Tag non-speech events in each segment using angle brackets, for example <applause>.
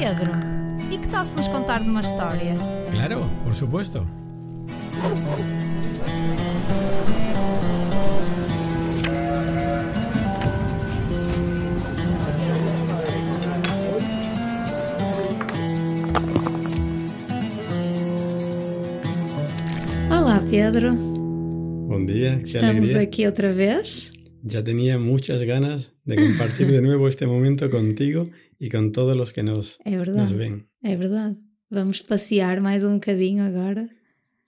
Pedro, e que tal se nos contares uma história? Claro, por supuesto. Olá, Pedro. Buen día, qué Estamos alegría. aqui outra vez. Ya tenía muchas ganas de compartir de <laughs> nuevo este momento contigo y con todos los que nos, É nos verdade. ven. É verdade. Vamos passear mais um bocadinho agora.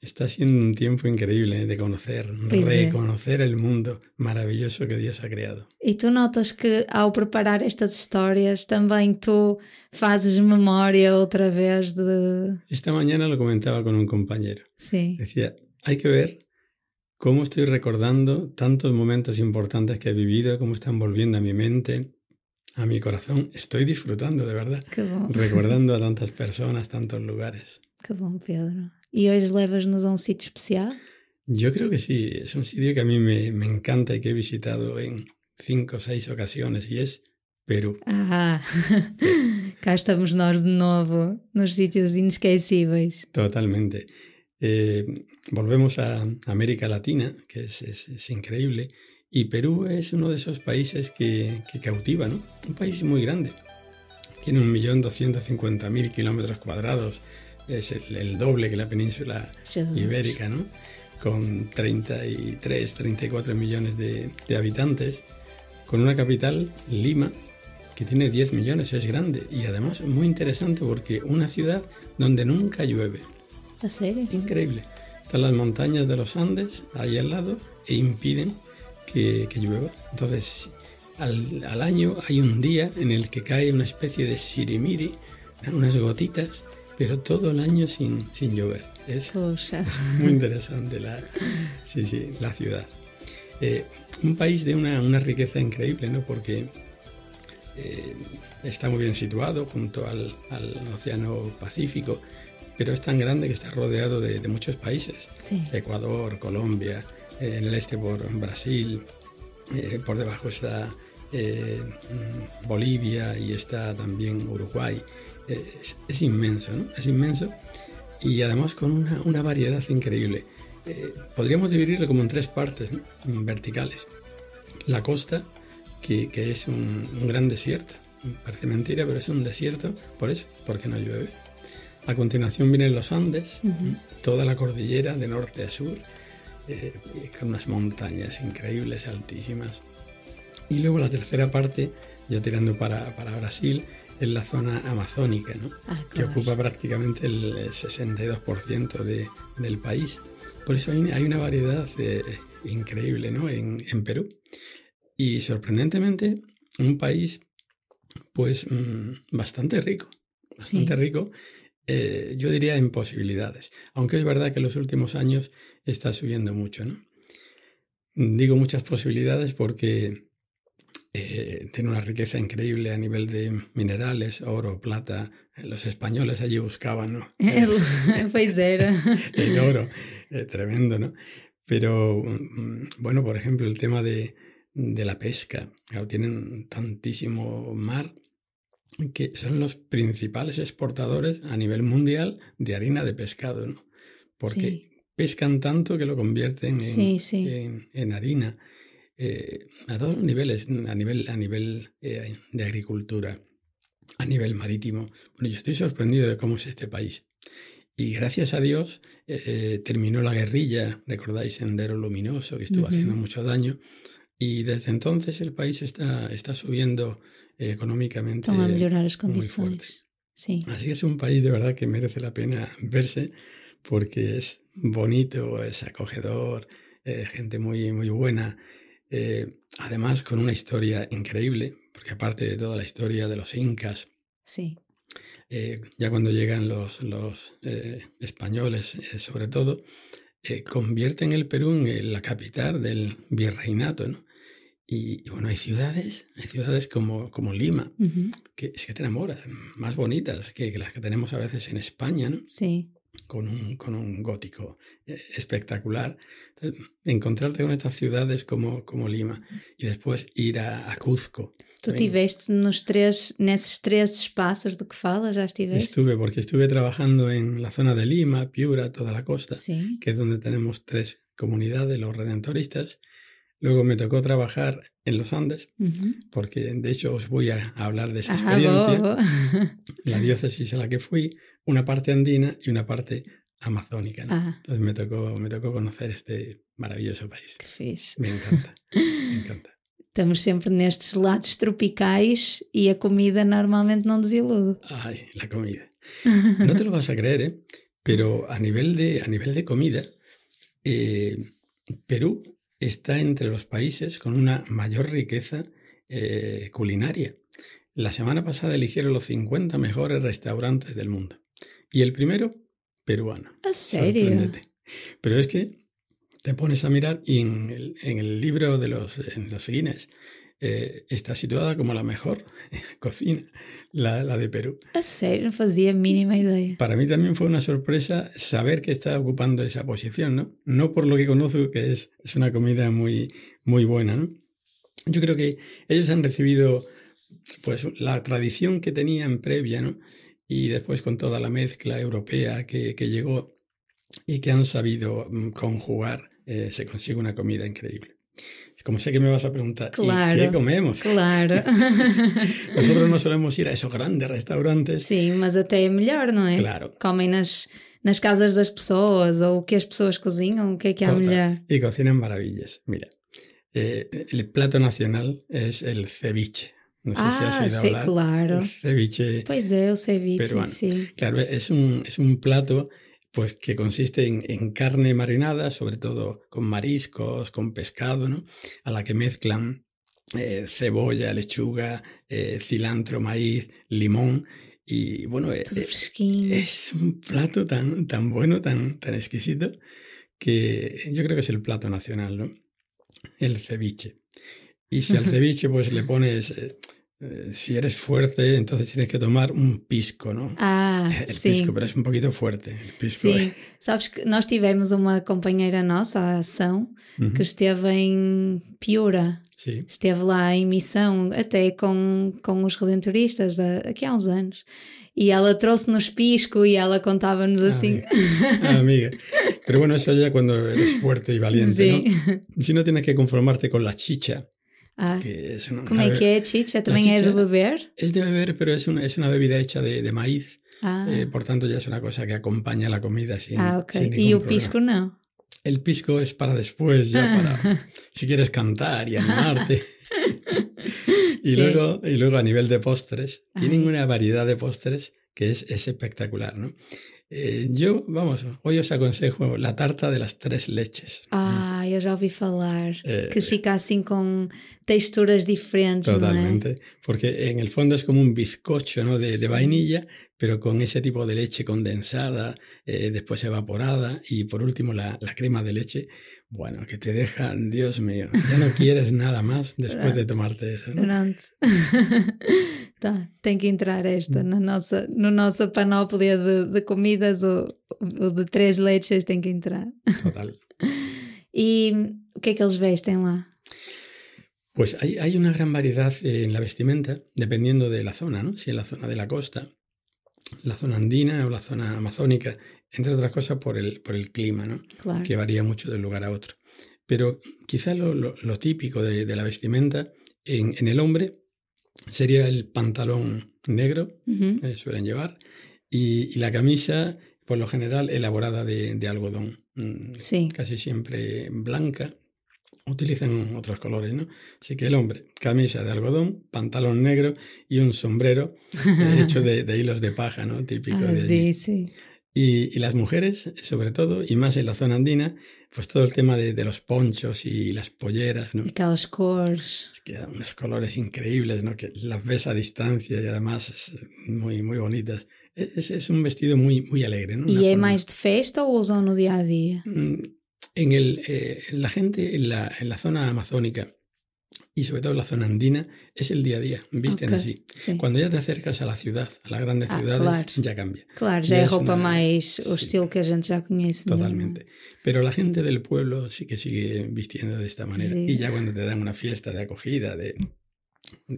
Está siendo un tiempo increíble de conocer, Pues reconocer el mundo maravilloso que Dios ha creado. E tu notas que ao preparar estas histórias também tu fazes memória outra vez de. Esta mañana lo comentaba con un compañero. Sim. Decía, hay que ver cómo estoy recordando tantos momentos importantes que he vivido, cómo están volviendo a mi mente, a mi corazón. Estoy disfrutando, de verdad, Que bom. recordando a <laughs> tantas personas, tantos lugares. Que bom, Pedro. E hoje levas-nos a um sítio especial? Yo creo que sí, es un sitio que a mí me, me encanta y que he visitado en cinco o seis ocasiones y es Perú. Ah, <laughs> cá estamos nós de novo nos sítios inesquecíveis. Totalmente. Eh, volvemos a América Latina, que es, es- es increíble, y Perú es uno de esos países que, que cautiva, ¿no? Un país muy grande. Tiene 1.250.000 kilómetros cuadrados, es el, el doble que la península ibérica, ¿no? Con 33, 34 millones de, de habitantes, con una capital, Lima, que tiene 10 millones, es grande y además muy interesante porque una ciudad donde nunca llueve. A sério? Increíble. Están las montañas de los Andes ahí al lado e impiden que, que llueva. Entonces, al, al año hay un día en el que cae una especie de sirimiri, unas gotitas, pero todo el año sin, sin llover. Es Poxa. muy interesante la, sí, sí, la ciudad. Eh, un país de una, una riqueza increíble, ¿no? Porque eh, está muy bien situado junto al, al Océano Pacífico, pero es tan grande que está rodeado de, de muchos países. Sim. Ecuador, Colombia, eh, en el este por Brasil, eh, por debajo está eh, Bolivia y está también Uruguay. Eh, es, es inmenso, ¿no? Es inmenso y además con una, una variedad increíble. Eh, podríamos dividirlo como en tres partes ¿no? Verticales. La costa, que, que es un, un gran desierto. Parece mentira, pero es un desierto por eso, porque no llueve. A continuación vienen los Andes, toda la cordillera de norte a sur, eh, con unas montañas increíbles, altísimas. Y luego la tercera parte, ya tirando para, para Brasil, es la zona amazónica, ¿no? Ah, que ocupa prácticamente el 62% de, del país. Por eso hay, hay una variedad eh, increíble ¿no? en, en Perú. Y sorprendentemente, un país pues mm, bastante rico, bastante Sí. rico, eh, yo diría en posibilidades. Aunque es verdad que en los últimos años está subiendo mucho, ¿no? Digo muchas posibilidades porque eh, tiene una riqueza increíble a nivel de minerales, oro, plata. Los españoles allí buscaban, ¿no? <laughs> era. <laughs> el oro, eh, tremendo, ¿no? Pero, mm, bueno, por ejemplo, el tema de, de la pesca. Claro, tienen tantísimo mar que son los principales exportadores a nivel mundial de harina de pescado, ¿no? Porque Sí. pescan tanto que lo convierten en, Sí, sí. en, en harina. eh, a todos los niveles, a nivel, a nivel eh, de agricultura, a nivel marítimo. Bueno, yo estoy sorprendido de cómo es este país. Y gracias a Dios eh, terminó la guerrilla, recordáis Sendero Luminoso, que estuvo haciendo mucho daño. Y desde entonces el país está, está subiendo económicamente. Estão a melhorar as muy condições. Sim. Así que es un país de verdad que merece la pena verse porque es bonito, es acogedor, eh, gente muy, muy buena. eh, además con una historia increíble, porque aparte de toda la historia de los incas, Sim. eh, ya cuando llegan los, los españoles, sobre todo, convierten el Perú en la capital del virreinato, ¿no? Y, y bueno, hay ciudades, hay ciudades como, como Lima, Uhum. que es que te enamoras, más bonitas que, que las que tenemos a veces en España, ¿no? Sim. con un, con un gótico eh, espectacular. Entonces, encontrarte con estas ciudades como, como Lima y después ir a, a Cuzco. Tu estiveste nos tres, nesses tres espaços do que falas, já estiveste? Estuve, porque estuve trabajando en la zona de Lima, Piura, toda la costa, Sí. que es donde tenemos tres comunidades, los redentoristas. Luego me tocó trabajar en los Andes, Uhum. porque de hecho os voy a hablar de esa Ah, experiencia. <laughs> La diócesis a la que fui, una parte andina y una parte amazónica. ¿no? Entonces me tocó, me tocó conocer este maravilloso país. que fixe. Me encanta, me encanta. <laughs> Estamos sempre nestes lados tropicais e a comida normalmente não desilude. Ay, la comida. No te lo vas a creer, ¿eh? Pero a nivel de, a nivel de comida, eh, Perú está entre los países con una mayor riqueza eh, culinaria. La semana pasada eligieron los 50 mejores restaurantes del mundo. Y el primero, peruano. Sério? Sorpréndete. Pero es que te pones a mirar y en el, en el libro de los, en los Guinness eh, está situada como la mejor <laughs> cocina, la, la de Perú. A sério, não fazia a mínima ideia. Para mí también fue una sorpresa saber que está ocupando esa posición, ¿no? No por lo que conozco, que es, es una comida muy, muy buena, ¿no? Yo creo que ellos han recibido pues la tradición que tenían previa, ¿no? Y después con toda la mezcla europea que, que llegó y que han sabido mm, conjugar, eh, se consigue una comida increíble. Como sé que me vas a preguntar, ¿y Claro. qué comemos? Claro. <laughs> Nosotros no solemos ir a esos grandes restaurantes. Sim, mas até é melhor, não é? Claro. Comem nas, nas casas das pessoas ou o que as pessoas cozinham, o que é que há Total. melhor? Y cocinan maravillas. Mira, eh, el plato nacional es el ceviche. No sé si has Ah, oído sí, hablar. claro. El ceviche, Pois é, o ceviche, Peruano. sim. claro, es un, es un plato pues que consiste en, en carne marinada, sobre todo con mariscos, con pescado, ¿no? A la que mezclan eh, cebolla, lechuga, eh, cilantro, maíz, limón. Y bueno, eh, fresquinho. es un plato tan, tan bueno, tan, tan exquisito, que yo creo que es el plato nacional, ¿no? El ceviche. Y si al <laughs> ceviche pues le pones, si eres fuerte, entonces tienes que tomar un pisco, ¿no? Ah, el sim. pisco, pero es un poquito fuerte. El pisco Sim, sabes que nós tivemos uma companheira nossa, a Ação, Uhum. que esteve em Piura. Sí. Esteve lá em missão, até com, com os redentoristas, a- aqui há uns anos. E ela trouxe-nos pisco e ela contava-nos assim. Ah, amiga. Pero bueno, eso ya cuando eres fuerte y valiente, <laughs> Sim. ¿no? Si no tienes que conformarte con la chicha, Ah, que es una, como que Chicha? Também é de chicha- beber? Es de beber, pero es una, es una bebida hecha de, de maíz. Ah, Eh, por tanto, ya es una cosa que acompaña la comida sin, ah ok. sin E o problema. pisco não? El pisco es para después, ya para <laughs> si quieres cantar y animarte. <laughs> y, Sí. luego, y luego a nivel de postres, tienen Ay. una variedad de postres que es, es espectacular, ¿no? Eh, yo, vamos, hoy os aconsejo la tarta de las tres leches. Ah, eu já ouvi falar. Eh, que fica assim com texturas diferentes, é? Totalmente, porque en el fondo es como un bizcocho ¿no? de, de Sí. vainilla, pero con ese tipo de leche condensada, eh, después evaporada y por último la, la crema de leche, bueno, que te deja, Dios mío, ya no <laughs> quieres nada más después de tomarte eso. ¿no? <laughs> Tá, tem que entrar esta na nossa, no nossa panóplia de, de comidas, o, o de três leches tem que entrar. Total. <laughs> E o que é que eles vestem lá? Pues hay, hay una gran variedad en la vestimenta, dependiendo de la zona, ¿no? Si en la zona de la costa, la zona andina o la zona amazónica, entre otras cosas por el, por el clima, ¿no? Claro. que varía mucho de un lugar a otro. Pero quizá lo, lo- lo típico de, de la vestimenta en, en el hombre sería el pantalón negro, Uhum. eh, suelen llevar, y, y la camisa, por lo general, elaborada de, de algodón, mm, casi siempre blanca. Utilizan otros colores, ¿no? Así que el hombre, camisa de algodón, pantalón negro y un sombrero eh, <laughs> hecho de, de hilos de paja, ¿no? Típico Ah, de allí. sim, sim. Y, y las mujeres, sobre todo, y más en la zona andina, pues todo el tema de, de los ponchos y las polleras, ¿no? Aquelas cores. Es que unos colores increíbles, ¿no? Que las ves a distancia y además es muy, muy bonitas. Es, es un vestido muy, muy alegre, ¿no? Una E é forma- mais de festa ou usam no dia a dia? Mm, En el, eh, la gente en la, en la zona amazónica y sobre todo la zona andina, es el día a día, visten Ok, así. sim. Cuando ya te acercas a la ciudad, a las grandes Ah, ciudades, claro. ya cambia. Claro, é é roupa uma- mais o sim. estilo que a gente conhece. mesmo. Totalmente. Pero la gente del pueblo sí que sigue vistiendo de esta manera. Sí. Y ya cuando te dan una fiesta de acogida, de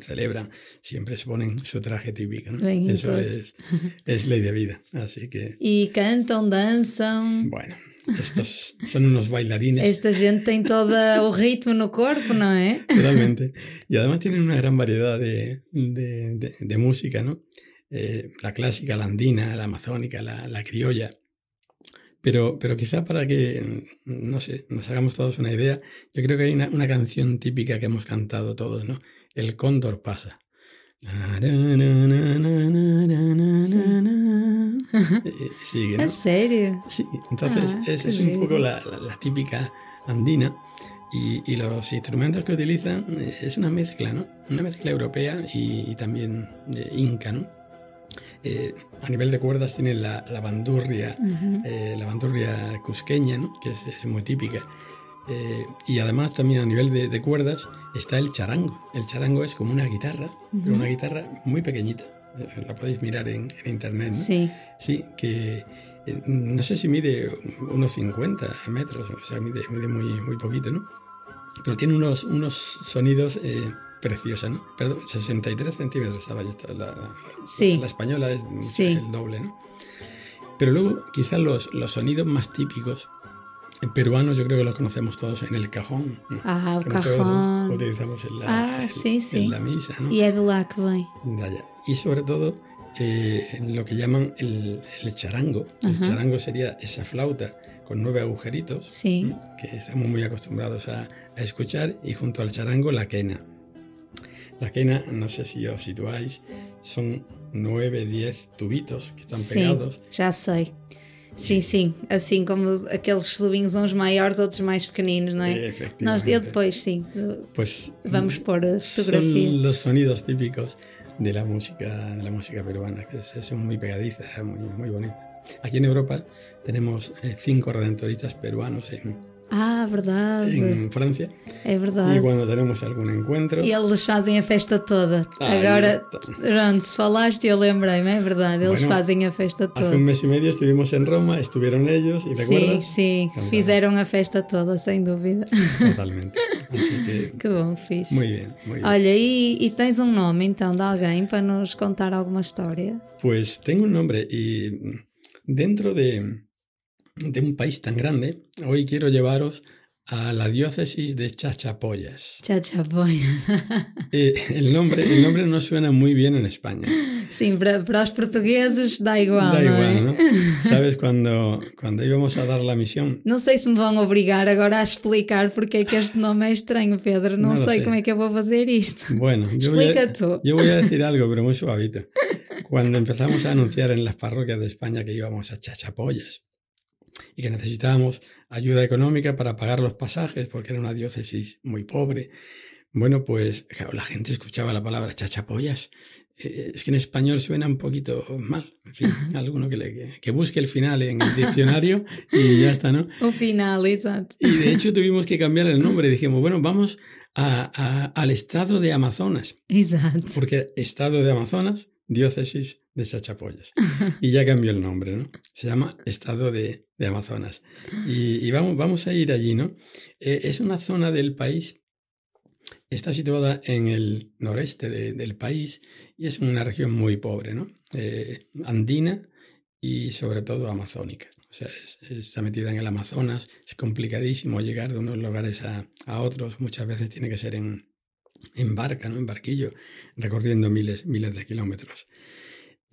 celebran, siempre se ponen su traje típico. ¿no? Eso es, es ley de vida. Así que, E cantam, dançam. bueno, estos son unos bailarines. Esta gente tem todo o ritmo no corpo, não é? Totalmente. Y además tienen una gran variedad de, de- de- de música, ¿no? Eh, la clásica, la andina, la amazónica, la, la criolla. Pero, pero quizá para que, no sé, nos hagamos todos una idea, yo creo que hay una, una canción típica que hemos cantado todos, ¿no? El cóndor pasa. <laughs> Eh, Sigue, A ¿no? sério? Sí, entonces Ah, es, un poco la, la- la típica andina y, y los instrumentos que utilizan eh, es una mezcla, ¿no? Una mezcla europea y, y también eh, inca, ¿no? Eh, a nivel de cuerdas tienen la, la bandurria, eh, la bandurria cusqueña, ¿no? Que es, es muy típica. Eh, y además también a nivel de, de cuerdas está el charango. El charango es como una guitarra, pero una guitarra muy pequeñita. La podéis mirar en, en internet, ¿no? Sim. Sí, que eh, no sé si mide unos 50 metros, o sea, mide, mide muy, muy poquito, ¿no? Pero tiene unos, unos sonidos eh, preciosos, ¿no? Perdón, 63 centímetros estaba yo, la, Sí. la española es Sí. el doble, ¿no? Pero luego, quizás los, los sonidos más típicos en peruanos, yo creo que los conocemos todos en el cajón. ¿no? Ah, Que muchas veces cajón. lo utilizamos en la, Ah, en- sí, sí. en la misa, ¿no? E é de lá que. Y sobre todo eh, lo que llaman el, el charango. El charango sería esa flauta con nueve agujeritos Sí. que estamos muy acostumbrados a, a escuchar y junto al charango la quena. La quena, no sé si os situáis, son nueve, diez tubitos que están Sim, pegados. já sei. Sim, sim. Assim como os- aqueles tubinhos, uns maiores, outros mais pequeninos, não é? Efectivamente. Nós, eu depois, sim. Pues Vamos pôr a fotografia. son los sonidos típicos de la música de la música peruana que es, es muy pegadiza muy, muy bonita aquí en Europa tenemos eh, cinco redentoristas peruanos en, Ah, verdade. en Francia É verdade. cuando tenemos algún encuentro E eles fazem a festa toda. Aí Agora, pronto, falaste e eu lembrei-me, é verdade. Eles Bueno, fazem a festa toda. hace un mes y medio estuvimos en Roma estuvieron ellos y Sim, sim. Fizeram a festa toda, sem dúvida. totalmente así que <laughs> que bom, muy bien muy bien Olha, e, e tens um nome então de alguém para nos contar alguma história? Pues tengo un nombre y dentro de, de un país tan grande, hoy quiero llevaros a la diócesis de Chachapoyas. Chachapoia. <laughs> Eh, el, nombre, el nombre no suena muy bien en España. Sim, para, para os portugueses dá igual, Da igual, ¿no? <laughs> ¿Sabes? Cuando, cuando íbamos a dar la misión, Não sei se me vão obrigar agora a explicar porque é que este nome é estranho, Pedro. Não, Não lo sei sei. como é que eu vou fazer isto. bueno, yo voy, Explica a, tú. yo voy a decir <laughs> algo, pero muy suavito. Cuando empezamos a anunciar en las parroquias de España que íbamos a Chachapoyas y que necesitábamos ayuda económica para pagar los pasajes porque era una diócesis muy pobre, bueno, pues claro, la gente escuchaba la palabra chachapoyas. Eh, es que en español suena un poquito mal. En fin, <laughs> alguno que, le, que, que busque el final en el diccionario y ya está, ¿no? <laughs> O final, exato. Y de hecho tuvimos que cambiar el nombre. Dijimos, bueno, vamos a- a- al estado de Amazonas. Exato. Porque Estado de Amazonas, diócesis de Chachapoyas. Y ya cambió el nombre, ¿no? Se llama Estado de, de Amazonas. Y, vamos, vamos a ir allí, ¿no? Eh, es una zona del país, está situada en el noreste de- del país y es una región muy pobre, ¿no? Eh, andina y sobre todo amazónica. O sea, es- está metida en el Amazonas, es complicadísimo llegar de unos lugares a, a otros, muchas veces tiene que ser en, en barca, ¿no? En barquillo, recorriendo miles, miles de kilómetros.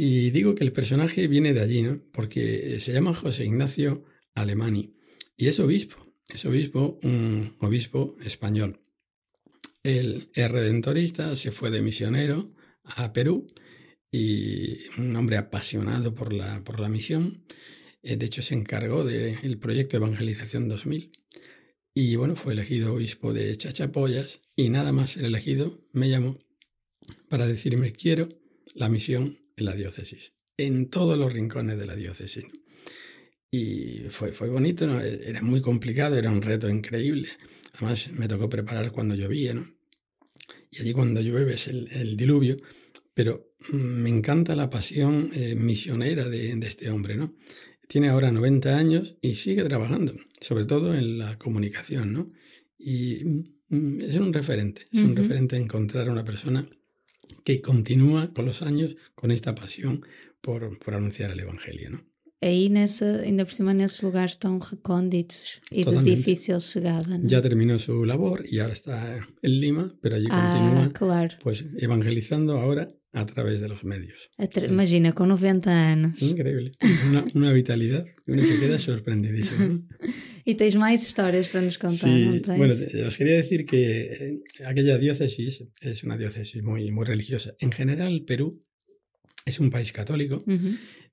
Y digo que el personaje viene de allí, ¿no? Porque se llama José Ignacio Alemani y es obispo, es obispo, un obispo español. Él es redentorista, se fue de misionero a Perú y un hombre apasionado por la, por la misión. Eh, De hecho, se encargó del proyecto Evangelización 2000 y bueno, fue elegido obispo de Chachapoyas y nada más ser elegido me llamó para decirme quiero la misión en la diócesis, en todos los rincones de la diócesis. Y fue, fue bonito, ¿no? era muy complicado, era un reto increíble. Además me tocó preparar cuando llovía, ¿no? y allí cuando llueve es el, diluvio, pero mm, me encanta la pasión eh, misionera de, de, este hombre, ¿no? Tiene ahora 90 años y sigue trabajando, sobre todo en la comunicación, ¿no? Y mm, es un referente, es un referente encontrar a una persona que continúa con los años con esta pasión por, por anunciar el Evangelio, ¿no? Aí nessa, ainda por cima nesses lugares tão recônditos e de difícil chegada. ¿no? Ya terminó su labor y ahora está en Lima, pero allí ah, continúa claro. pues evangelizando ahora a través de los medios. Imagina, con 90 años. Increíble. Una, una vitalidad que uno se queda sorprendidísimo. ¿no? <laughs> y tenéis más historias para nos contar, sí, Bueno, os quería decir que eh, aquella diócesis es una diócesis muy, muy religiosa. En general, Perú es un país católico.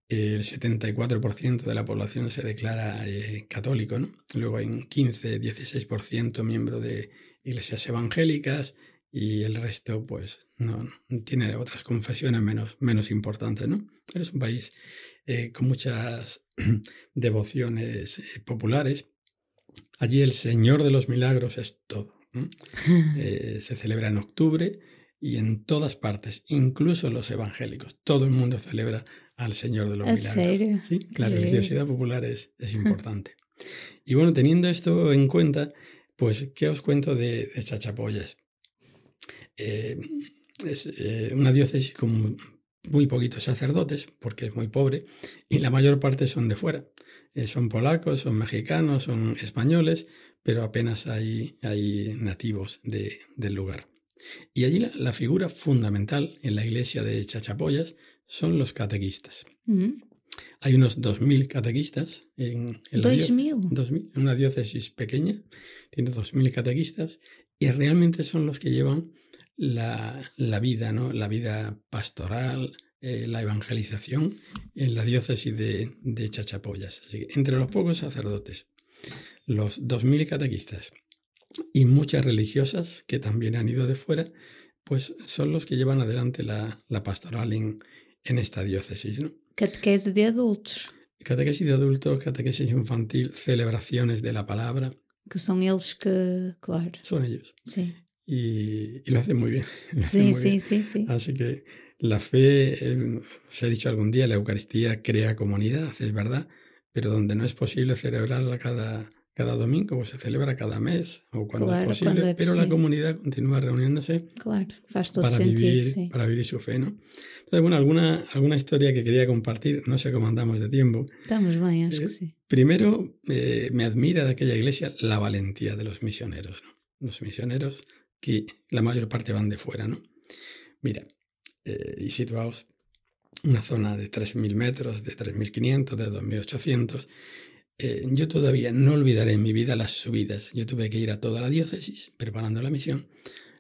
El 74% de la población se declara eh, católico, ¿no? Luego hay un 15-16% miembro de iglesias evangélicas y el resto, pues, no, tiene otras confesiones menos, menos importantes, ¿no? Pero es un país eh, con muchas <clears throat> devociones eh, populares. Allí el Señor de los Milagros es todo. <laughs> se celebra en octubre y en todas partes, incluso los evangélicos. Todo el mundo celebra al Señor de los Milagros. Serio? Sí, la religiosidad popular es, es <laughs> importante. y bueno, teniendo esto en cuenta, pues, ¿qué os cuento de, Chachapollas? Eh, es eh, una diócesis con muy poquitos sacerdotes, porque es muy pobre, y la mayor parte son de fuera. Eh, son polacos, son mexicanos, son españoles, pero apenas hay, hay nativos de, del lugar. Y allí la, figura fundamental en la iglesia de Chachapollas son los catequistas. Mm. Hay unos 2.000 catequistas en, en, en una diócesis pequeña, tiene 2.000 catequistas y realmente son los que llevan la, vida, ¿no? la vida pastoral, eh, la evangelización en la diócesis de, de Chachapollas. Así que entre los pocos sacerdotes, los 2.000 catequistas y muchas religiosas que también han ido de fuera, pues son los que llevan adelante la, la pastoral en, en, esta diócesis. ¿no? Catequesis de adultos. Catequesis de adultos, catequesis infantil, celebraciones de la palabra. Que son ellos que, claro. Son ellos. Sí. Y, y lo hacen muy bien. <laughs> sí, sí, sí, sí. Así que la fe, eh, se ha dicho algún día, la Eucaristía crea comunidad, es verdad, pero donde no es posible celebrarla cada, cada domingo, pues se celebra cada mes o cuando es posible, pero la comunidad continúa reuniéndose claro, para, vivir, para vivir su fe. ¿no? Entonces, bueno, alguna, alguna historia que quería compartir, no sé cómo andamos de tiempo. Estamos bien, acho que sí. Primero, eh, me admira de aquella iglesia la valentía de los misioneros, ¿no? los misioneros que la mayor parte van de fuera. ¿no? Mira, eh, y situaos una zona de 3.000 metros, de 3.500, de 2.800, eh, yo todavía no olvidaré en mi vida las subidas. Yo tuve que ir a toda la diócesis preparando la misión.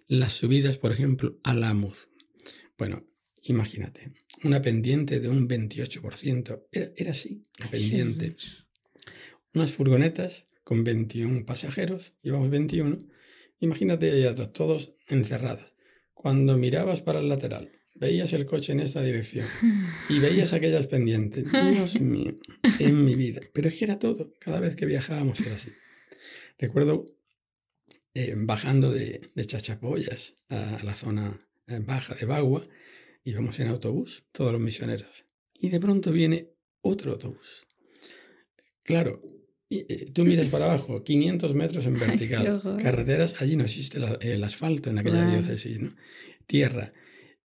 Las subidas, por ejemplo, a Lamuz. Bueno, imagínate, una pendiente de un 28%. Era, era así, la pendiente. Unas furgonetas con 21 pasajeros, llevamos 21. Imagínate todos encerrados. Cuando mirabas para el lateral, veías el coche en esta dirección y <laughs> veías aquellas pendientes. Dios mío, en mi vida. Pero es que era todo. Cada vez que viajábamos era así. Recuerdo eh, bajando de, de, Chachapollas a, la zona eh, baja de Bagua, íbamos en autobús, todos los misioneros. Y de pronto viene otro autobús. Claro, tú miras para abajo, 500 metros en <laughs> vertical. Carreteras, allí no existe el asfalto en aquella diócesis, ¿no? Tierra.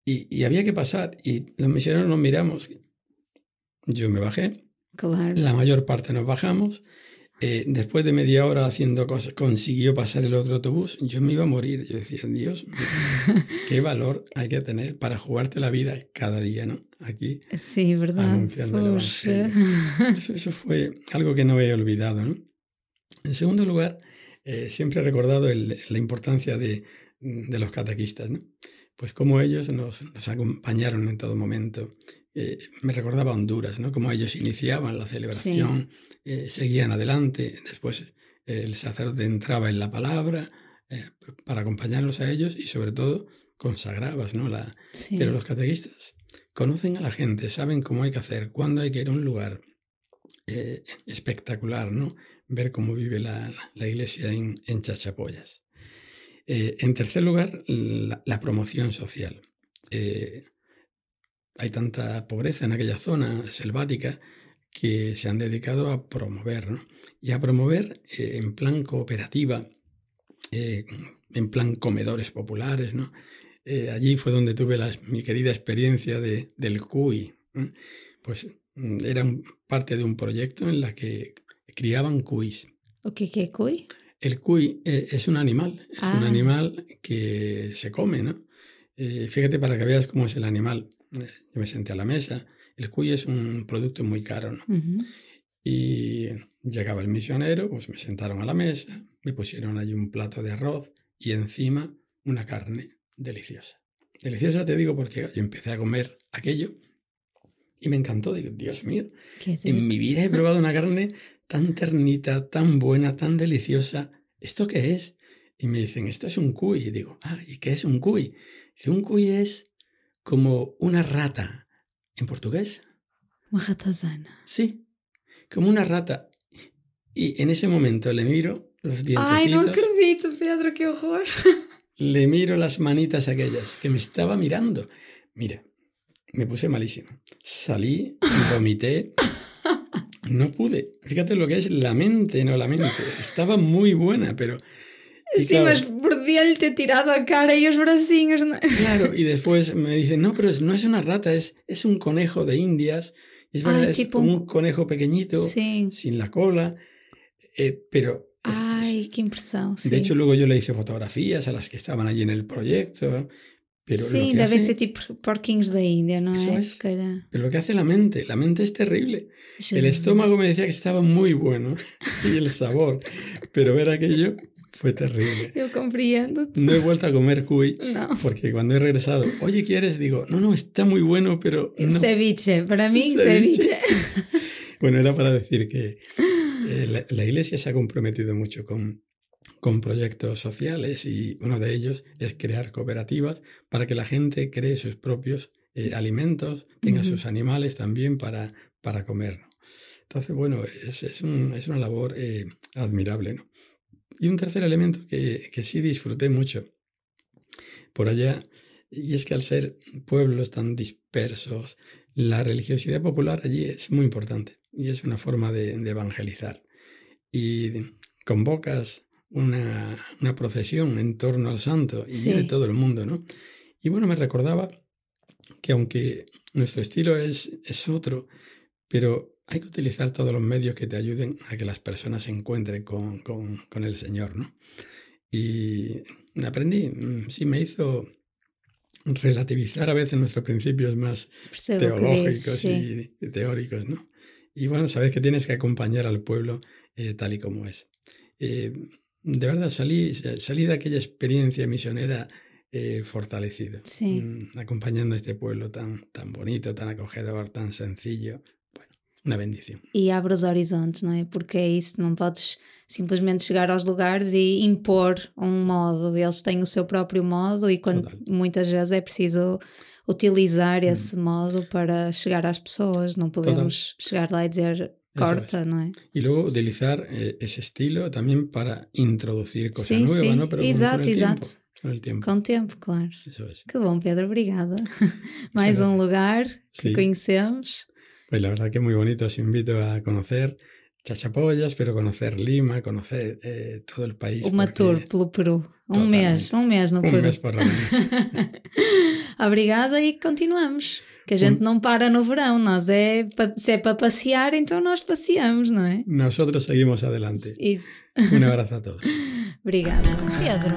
Y, había que pasar y los misioneros nos miramos. Yo me bajé. La mayor parte nos bajamos. Eh, después de media hora haciendo cosas, consiguió pasar el otro autobús. Yo me iba a morir. Yo decía, Dios, <laughs> qué valor hay que tener para jugarte la vida cada día, ¿no? Aquí. Sí, ¿verdad? Anunciando el Evangelio. Eso, fue algo que no he olvidado, ¿no? En segundo lugar, eh, siempre he recordado la importancia de, de los catequistas, ¿no? pues como ellos nos, acompañaron en todo momento. Eh, me recordaba Honduras, ¿no? Como ellos iniciaban la celebración, eh, seguían adelante, después eh, el sacerdote entraba en la palabra para acompañarlos a ellos y sobre todo consagrabas, ¿no? La, Pero los catequistas conocen a la gente, saben cómo hay que hacer, cuándo hay que ir a un lugar espectacular, ¿no? Ver cómo vive la, iglesia en. Eh, en tercer lugar, la, la promoción social. Eh, hay tanta pobreza en aquella zona selvática que se han dedicado a promover, ¿no? Y a promover eh, en plan cooperativa, eh, en plan comedores populares, ¿no? Eh, allí fue donde tuve la, mi querida experiencia de, del CUI. Pues mm, eran parte de un proyecto en la que criaban cuis. ¿Qué qué cuy? El cuy es un animal, es un Ah. animal que se come, ¿no? fíjate para que veas cómo es el animal. Yo me senté a la mesa. El cuy es un producto muy caro, ¿no? Y llegaba el misionero, pues me sentaron a la mesa, me pusieron allí un plato de arroz y encima una carne deliciosa. Deliciosa te digo porque yo empecé a comer aquello y me encantó. Digo, Dios mío, en mi vida he probado una carne tan ternita, tan buena, tan deliciosa. ¿Esto qué es? Y me dicen, esto es un cuy. Y digo, ah, ¿y qué es un cuy? Dice, un cuy es como una rata. ¿En portugués? Sí, como una rata. Y en ese momento le miro los Ai, não dientecitos, acredito, Pedro, que horror. <laughs> le miro las manitas aquellas que me estaba mirando. Mira, me puse malísimo. Salí, vomité. <laughs> No pude. Fíjate lo que es la mente, no la mente. Estaba muy buena, pero... Sim, claro, ter tirado a cara e os bracinhos. Claro, y después me dicen, no, pero es- no es una rata, es, es un conejo de Indias. Es verdad, Ay, es tipo un conejo pequeñito, Sim. sin la cola. eh, pero es- Ai, que impressão. Sim. De hecho, luego yo le hice fotografías a las que estaban allí en el proyecto. Pero, que devem hace, ser tipo porquinhos da Índia, não Eso es. Pero lo que hace la mente, la mente es terrible. El estómago me decía que estaba muy bueno <laughs> y el sabor, pero ver aquello fue terrible. Eu compreendo-te. No he vuelto a comer cuy Não. porque cuando he regresado, oye, ¿quieres? Digo, no, no, está muy bueno, pero no. Ceviche, para mim, Ceviche. ceviche. <laughs> Bueno, era para decir que eh, la, la iglesia se ha comprometido mucho con, con proyectos sociales y uno de ellos es crear cooperativas para que la gente cree sus propios eh, alimentos, tenga Ujú. sus animales también para, para comer. ¿no? Entonces, bueno, es, es, un- es una labor eh, admirable. ¿no? Y un tercer elemento que, que sí disfruté mucho por allá, y es que al ser pueblos tan dispersos, la religiosidad popular allí es muy importante y es una forma de, de evangelizar. Y convocas una, una procesión en torno al santo y Sí. viene todo el mundo, ¿no? Y bueno, me recordaba que aunque nuestro estilo es, es otro, pero hay que utilizar todos los medios que te ayuden a que las personas se encuentren con, con, con el Señor, ¿no? Y aprendí, mm, sí me hizo relativizar a veces nuestros principios más que teológicos sim. y, teóricos, ¿no? Y bueno, saber que tienes que acompañar al pueblo eh, tal y como es. Eh, de verdad, salí, salí de aquella experiencia misionera eh, fortalecido, Sí. mm, acompañando a este pueblo tan, tan bonito, tan acogedor, tan sencillo. Bueno, una bendición. E abre os horizontes, não é? Porque é isso, não podes simplesmente chegar aos lugares e impor um modo. Eles têm o seu próprio modo e quando Total. muitas vezes é preciso utilizar esse modo para chegar às pessoas. Não podemos chegar lá e dizer corta, não é? Y luego utilizar eh, ese estilo también para introducir cosas Sí, nuevas, sí. ¿no? Pero con- Exato, con, exato. tiempo. Con el tiempo. Com o tempo, claro. Eso es. Que bom, Pedro, obrigada. <laughs> Mais um lugar que Sí. conhecemos. Pues la verdad que muy bonito, os invito a conocer Chachapollas, pero conocer Lima, conocer eh, todo el país. Porque- tour pelo. Um Totalmente. mês, um mês no Un Peru. mes por lo menos. <laughs> Obrigada e continuamos. Que a gente não para no verão, nós é pa- se é para passear, então nós passeamos, não é? Nosotros seguimos adelante. Isso. Un abrazo a todos. <laughs> Obrigada. Pedro,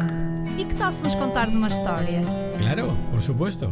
e que tal se nos contares uma história? Claro, por supuesto.